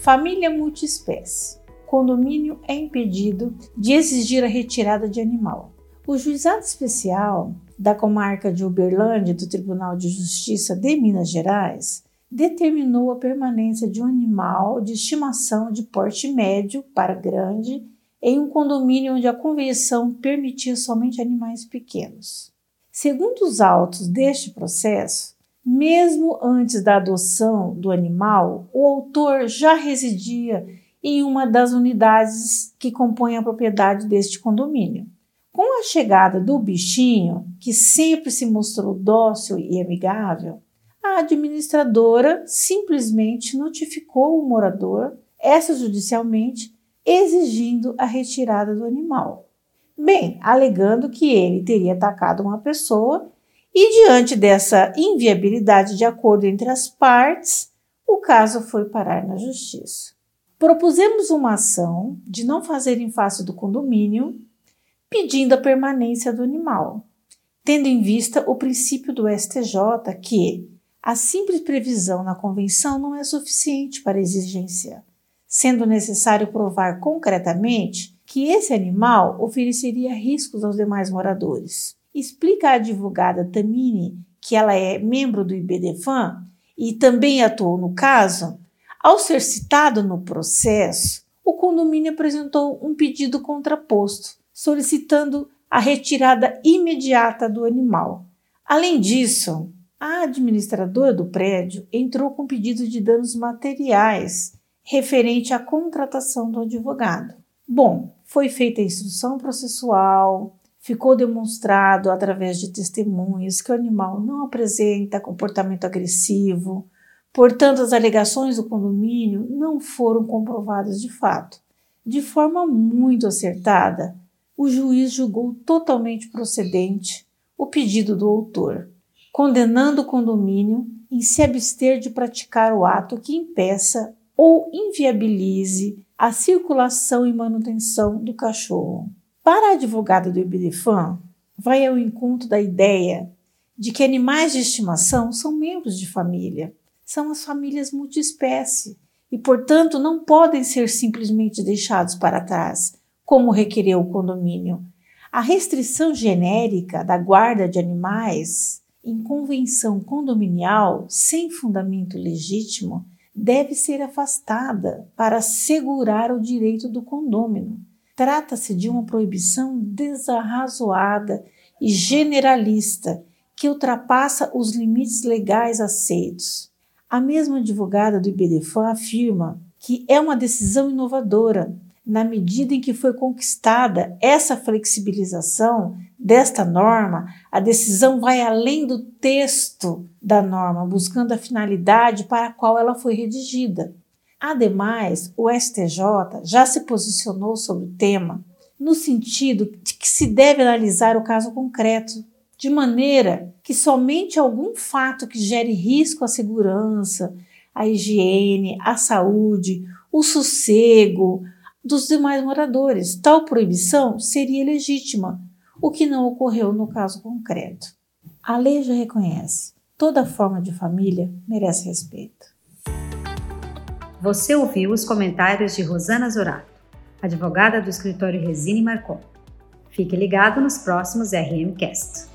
Família multiespécie. Condomínio é impedido de exigir a retirada de animal. O juizado especial da comarca de Uberlândia do Tribunal de Justiça de Minas Gerais determinou a permanência de um animal de estimação de porte médio para grande em um condomínio onde a convenção permitia somente animais pequenos. Segundo os autos deste processo, mesmo antes da adoção do animal, o autor já residia em uma das unidades que compõem a propriedade deste condomínio. Com a chegada do bichinho, que sempre se mostrou dócil e amigável, a administradora simplesmente notificou o morador extrajudicialmente exigindo a retirada do animal. Bem, alegando que ele teria atacado uma pessoa e, diante dessa inviabilidade de acordo entre as partes, o caso foi parar na justiça. Propusemos uma ação de não fazer em face do condomínio, pedindo a permanência do animal, tendo em vista o princípio do STJ que a simples previsão na convenção não é suficiente para a exigência sendo necessário provar concretamente que esse animal ofereceria riscos aos demais moradores. Explica a advogada Tamini que ela é membro do IBDFAM e também atuou no caso. Ao ser citado no processo, o condomínio apresentou um pedido contraposto, solicitando a retirada imediata do animal. Além disso, a administradora do prédio entrou com pedido de danos materiais referente à contratação do advogado. Bom, foi feita a instrução processual, ficou demonstrado através de testemunhas que o animal não apresenta comportamento agressivo, portanto, as alegações do condomínio não foram comprovadas de fato. De forma muito acertada, o juiz julgou totalmente procedente o pedido do autor, condenando o condomínio em se abster de praticar o ato que impeça ou inviabilize a circulação e manutenção do cachorro. Para a advogada do IBDFAM, vai ao encontro da ideia de que animais de estimação são membros de família, são as famílias multiespécie e, portanto, não podem ser simplesmente deixados para trás, como requereu o condomínio. A restrição genérica da guarda de animais em convenção condominial sem fundamento legítimo deve ser afastada para assegurar o direito do condômino. Trata-se de uma proibição desarrazoada e generalista que ultrapassa os limites legais aceitos. A mesma advogada do IBDFAN afirma que é uma decisão inovadora, na medida em que foi conquistada essa flexibilização desta norma, a decisão vai além do texto da norma, buscando a finalidade para a qual ela foi redigida. Ademais, o STJ já se posicionou sobre o tema no sentido de que se deve analisar o caso concreto, de maneira que somente algum fato que gere risco à segurança, à higiene, à saúde, o sossego, dos demais moradores. Tal proibição seria legítima, o que não ocorreu no caso concreto. A lei já reconhece: toda forma de família merece respeito. Você ouviu os comentários de Rosana Zorato, advogada do escritório Resine Marcon. Fique ligado nos próximos RMcast.